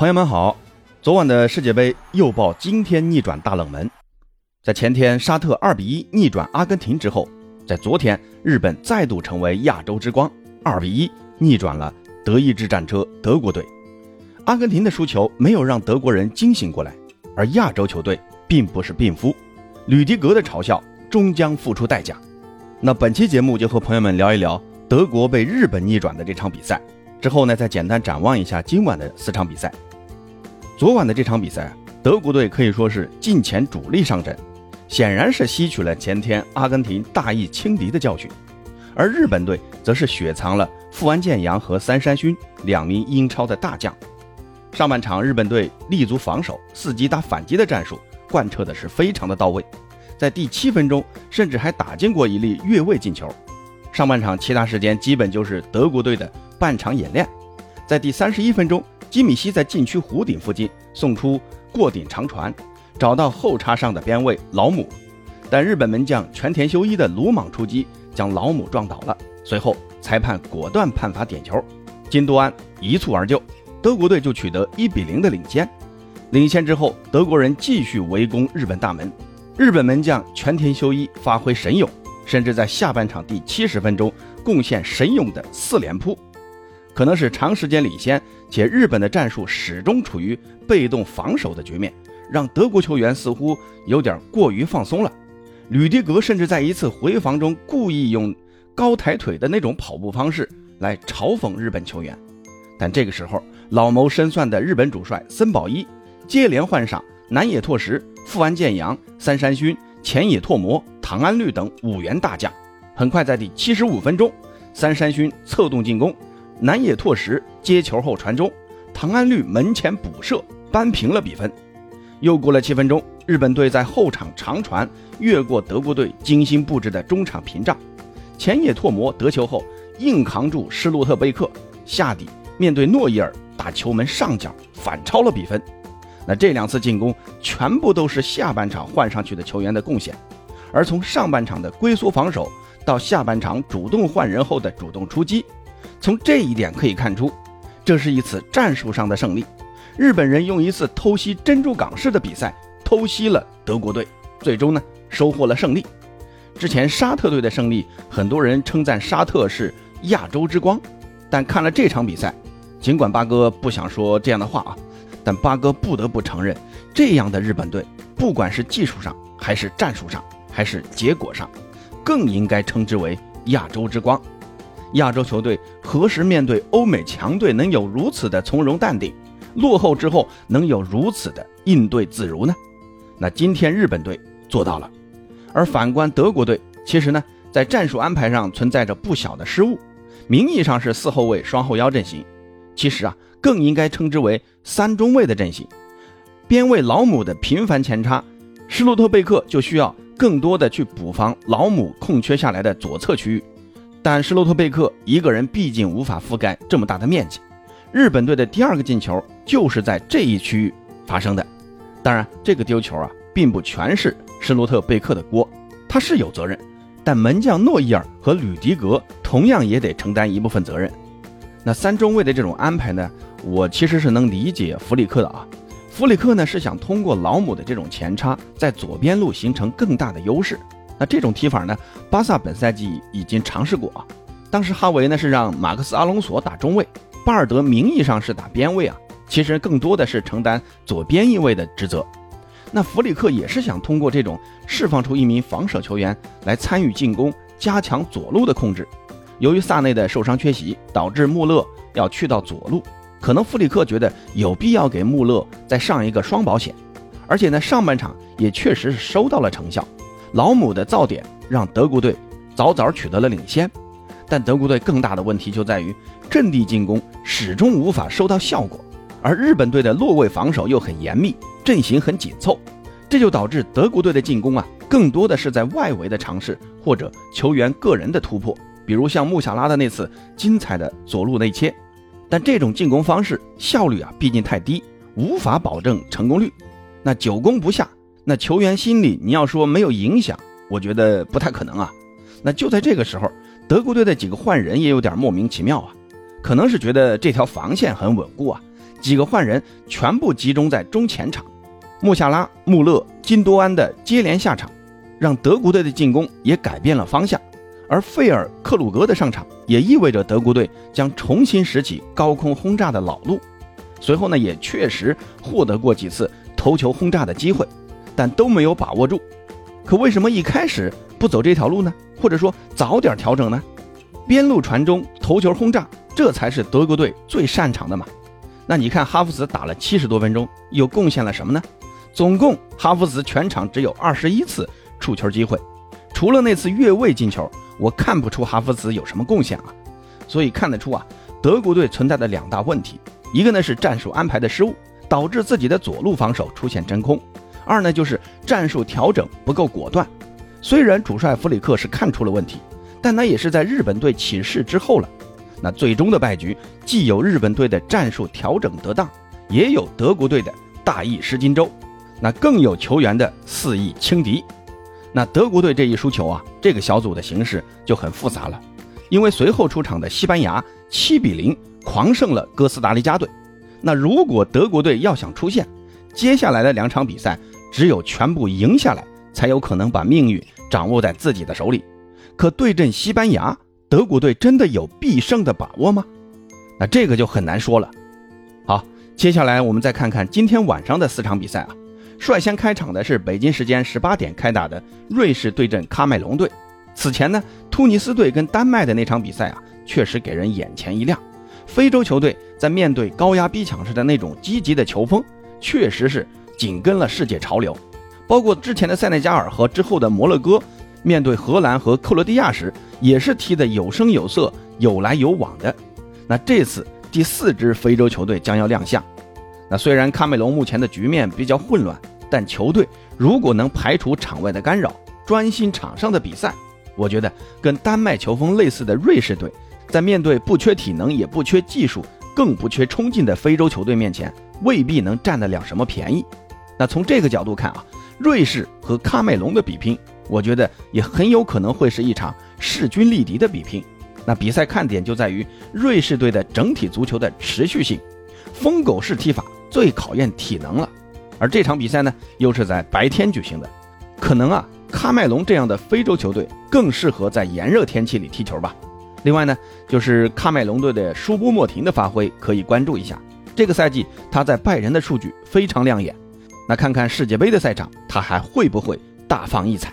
朋友们好，昨晚的世界杯又报惊天逆转大冷门，在前天沙特二比一逆转阿根廷之后，在昨天日本再度成为亚洲之光，二比一逆转了德意志战车德国队。阿根廷的输球没有让德国人惊醒过来，而亚洲球队并不是病夫，吕迪格的嘲笑终将付出代价。那本期节目就和朋友们聊一聊德国被日本逆转的这场比赛，之后呢再简单展望一下今晚的四场比赛。昨晚的这场比赛，德国队可以说是近前主力上阵，显然是吸取了前天阿根廷大意轻敌的教训，而日本队则是雪藏了富安健洋和三山勋两名英超的大将。上半场日本队立足防守、伺机打反击的战术贯彻的是非常的到位，在第七分钟甚至还打进过一粒越位进球。上半场其他时间基本就是德国队的半场演练，在第三十一分钟。基米希在禁区弧顶附近送出过顶长传，找到后插上的边卫老姆，但日本门将全田修一的鲁莽出击将老姆撞倒了。随后裁判果断判罚点球，金多安一蹴而就，德国队就取得一比零的领先。领先之后，德国人继续围攻日本大门，日本门将全田修一发挥神勇，甚至在下半场第七十分钟贡献神勇的四连扑。可能是长时间领先，且日本的战术始终处于被动防守的局面，让德国球员似乎有点过于放松了。吕迪格甚至在一次回防中故意用高抬腿的那种跑步方式来嘲讽日本球员。但这个时候，老谋深算的日本主帅森保一接连换上南野拓实、富安健洋、三山勋、前野拓磨、唐安绿等五员大将。很快，在第七十五分钟，三山勋策动进攻。南野拓实接球后传中，唐安绿门前补射扳平了比分。又过了七分钟，日本队在后场长传越过德国队精心布置的中场屏障，前野拓磨得球后硬扛住施洛特贝克下底，面对诺伊尔打球门上角反超了比分。那这两次进攻全部都是下半场换上去的球员的贡献，而从上半场的龟缩防守到下半场主动换人后的主动出击。从这一点可以看出，这是一次战术上的胜利。日本人用一次偷袭珍珠港式的比赛偷袭了德国队，最终呢收获了胜利。之前沙特队的胜利，很多人称赞沙特是亚洲之光，但看了这场比赛，尽管八哥不想说这样的话啊，但八哥不得不承认，这样的日本队，不管是技术上，还是战术上，还是结果上，更应该称之为亚洲之光。亚洲球队何时面对欧美强队能有如此的从容淡定？落后之后能有如此的应对自如呢？那今天日本队做到了，而反观德国队，其实呢在战术安排上存在着不小的失误。名义上是四后卫双后腰阵型，其实啊更应该称之为三中卫的阵型。边卫老姆的频繁前插，施洛特贝克就需要更多的去补防老姆空缺下来的左侧区域。但施洛特贝克一个人毕竟无法覆盖这么大的面积，日本队的第二个进球就是在这一区域发生的。当然，这个丢球啊，并不全是施洛特贝克的锅，他是有责任，但门将诺伊尔和吕迪格同样也得承担一部分责任。那三中卫的这种安排呢，我其实是能理解弗里克的啊。弗里克呢是想通过老姆的这种前插，在左边路形成更大的优势。那这种踢法呢？巴萨本赛季已经尝试过啊。当时哈维呢是让马克思阿隆索打中卫，巴尔德名义上是打边卫啊，其实更多的是承担左边翼位的职责。那弗里克也是想通过这种释放出一名防守球员来参与进攻，加强左路的控制。由于萨内的受伤缺席，导致穆勒要去到左路，可能弗里克觉得有必要给穆勒再上一个双保险，而且呢上半场也确实是收到了成效。老姆的造点让德国队早早取得了领先，但德国队更大的问题就在于阵地进攻始终无法收到效果，而日本队的落位防守又很严密，阵型很紧凑，这就导致德国队的进攻啊更多的是在外围的尝试或者球员个人的突破，比如像穆夏拉的那次精彩的左路内切，但这种进攻方式效率啊毕竟太低，无法保证成功率，那久攻不下。那球员心里，你要说没有影响，我觉得不太可能啊。那就在这个时候，德国队的几个换人也有点莫名其妙啊，可能是觉得这条防线很稳固啊，几个换人全部集中在中前场，穆夏拉、穆勒、金多安的接连下场，让德国队的进攻也改变了方向。而费尔克鲁格的上场，也意味着德国队将重新拾起高空轰炸的老路。随后呢，也确实获得过几次头球轰炸的机会，但都没有把握住。可为什么一开始不走这条路呢？或者说早点调整呢？边路传中，头球轰炸，这才是德国队最擅长的嘛。那你看哈弗茨打了七十多分钟，又贡献了什么呢？总共哈弗茨全场只有二十一次触球机会，除了那次越位进球。我看不出哈弗茨有什么贡献啊，所以看得出啊，德国队存在的两大问题，一个呢是战术安排的失误，导致自己的左路防守出现真空；二呢就是战术调整不够果断。虽然主帅弗里克是看出了问题，但那也是在日本队起势之后了。那最终的败局，既有日本队的战术调整得当，也有德国队的大意失荆州，那更有球员的肆意轻敌。那德国队这一输球啊，这个小组的形势就很复杂了，因为随后出场的西班牙七比零狂胜了哥斯达黎加队。那如果德国队要想出线，接下来的两场比赛只有全部赢下来，才有可能把命运掌握在自己的手里。可对阵西班牙，德国队真的有必胜的把握吗？那这个就很难说了。好，接下来我们再看看今天晚上的四场比赛啊。率先开场的是北京时间十八点开打的瑞士对阵喀麦隆队。此前呢，突尼斯队跟丹麦的那场比赛啊，确实给人眼前一亮。非洲球队在面对高压逼抢时的那种积极的球风，确实是紧跟了世界潮流。包括之前的塞内加尔和之后的摩洛哥，面对荷兰和克罗地亚时，也是踢得有声有色、有来有往的。那这次第四支非洲球队将要亮相。那虽然喀麦隆目前的局面比较混乱。但球队如果能排除场外的干扰，专心场上的比赛，我觉得跟丹麦球风类似的瑞士队，在面对不缺体能也不缺技术，更不缺冲劲的非洲球队面前，未必能占得了什么便宜。那从这个角度看啊，瑞士和喀麦隆的比拼，我觉得也很有可能会是一场势均力敌的比拼。那比赛看点就在于瑞士队的整体足球的持续性，疯狗式踢法最考验体能了。而这场比赛呢，又是在白天举行的，可能啊，喀麦隆这样的非洲球队更适合在炎热天气里踢球吧。另外呢，就是喀麦隆队的舒波莫廷的发挥可以关注一下。这个赛季他在拜仁的数据非常亮眼，那看看世界杯的赛场，他还会不会大放异彩？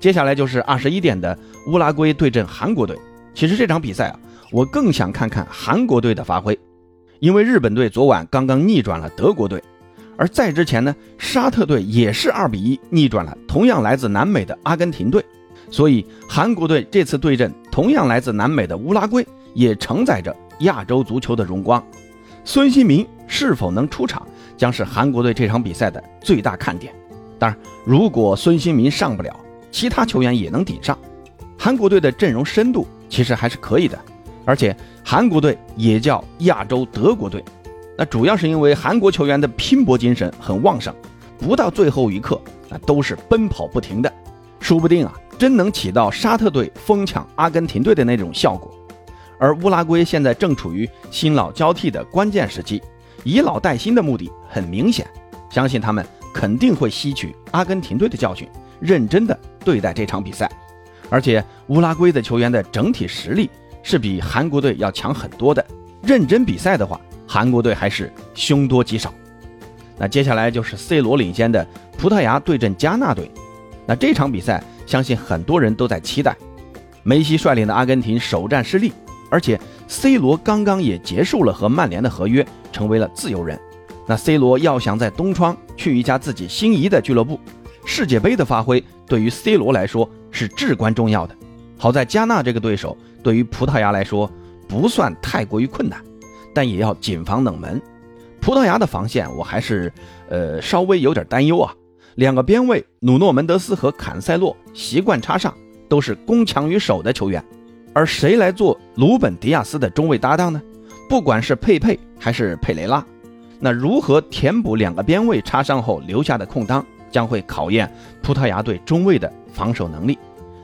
接下来就是二十一点的乌拉圭对阵韩国队。其实这场比赛啊，我更想看看韩国队的发挥，因为日本队昨晚刚刚逆转了德国队。而在之前呢，沙特队也是二比一逆转了同样来自南美的阿根廷队，所以韩国队这次对阵同样来自南美的乌拉圭，也承载着亚洲足球的荣光。孙兴民是否能出场，将是韩国队这场比赛的最大看点。当然，如果孙兴民上不了，其他球员也能顶上。韩国队的阵容深度其实还是可以的，而且韩国队也叫亚洲德国队。那主要是因为韩国球员的拼搏精神很旺盛，不到最后一刻，那都是奔跑不停的，说不定啊，真能起到沙特队疯抢阿根廷队的那种效果。而乌拉圭现在正处于新老交替的关键时期，以老带新的目的很明显，相信他们肯定会吸取阿根廷队的教训，认真的对待这场比赛。而且乌拉圭的球员的整体实力是比韩国队要强很多的，认真比赛的话。韩国队还是凶多吉少，那接下来就是 C 罗领先的葡萄牙对阵加纳队，那这场比赛相信很多人都在期待。梅西率领的阿根廷首战失利，而且 C 罗刚刚也结束了和曼联的合约，成为了自由人。那 C 罗要想在东窗去一家自己心仪的俱乐部，世界杯的发挥对于 C 罗来说是至关重要的。好在加纳这个对手对于葡萄牙来说不算太过于困难。但也要谨防冷门，葡萄牙的防线我还是呃稍微有点担忧啊。两个边卫努诺门德斯和坎塞洛习惯插上，都是攻强于守的球员，而谁来做鲁本迪亚斯的中卫搭档呢？不管是佩佩还是佩雷拉，那如何填补两个边卫插上后留下的空当，将会考验葡萄牙队中卫的防守能力。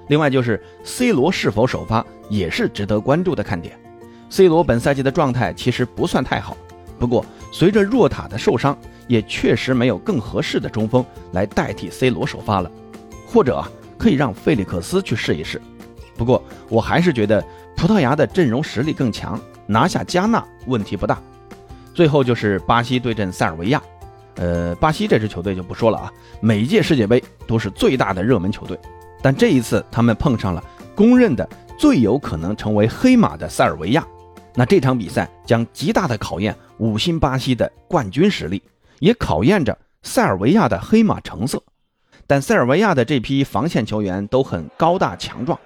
另外就是 C 罗是否首发，也是值得关注的看点。C 罗本赛季的状态其实不算太好，不过，随着若塔的受伤，也确实没有更合适的中锋来代替 C 罗首发了，或者，可以让费利克斯去试一试。不过，我还是觉得葡萄牙的阵容实力更强，拿下加纳问题不大。最后就是巴西对阵塞尔维亚，呃，巴西这支球队就不说了啊，每一届世界杯都是最大的热门球队，但这一次他们碰上了公认的最有可能成为黑马的塞尔维亚。那这场比赛将极大的考验五星巴西的冠军实力，也考验着塞尔维亚的黑马成色。但塞尔维亚的这批防线球员都很高大强壮，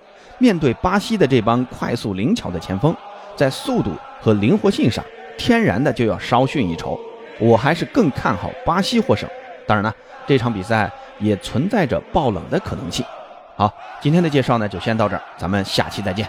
面对巴西的这帮快速灵巧的前锋，在速度和灵活性上，天然的就要稍逊一筹。我还是更看好巴西获胜。当然了，这场比赛也存在着爆冷的可能性。好，今天的介绍呢就先到这儿，咱们下期再见。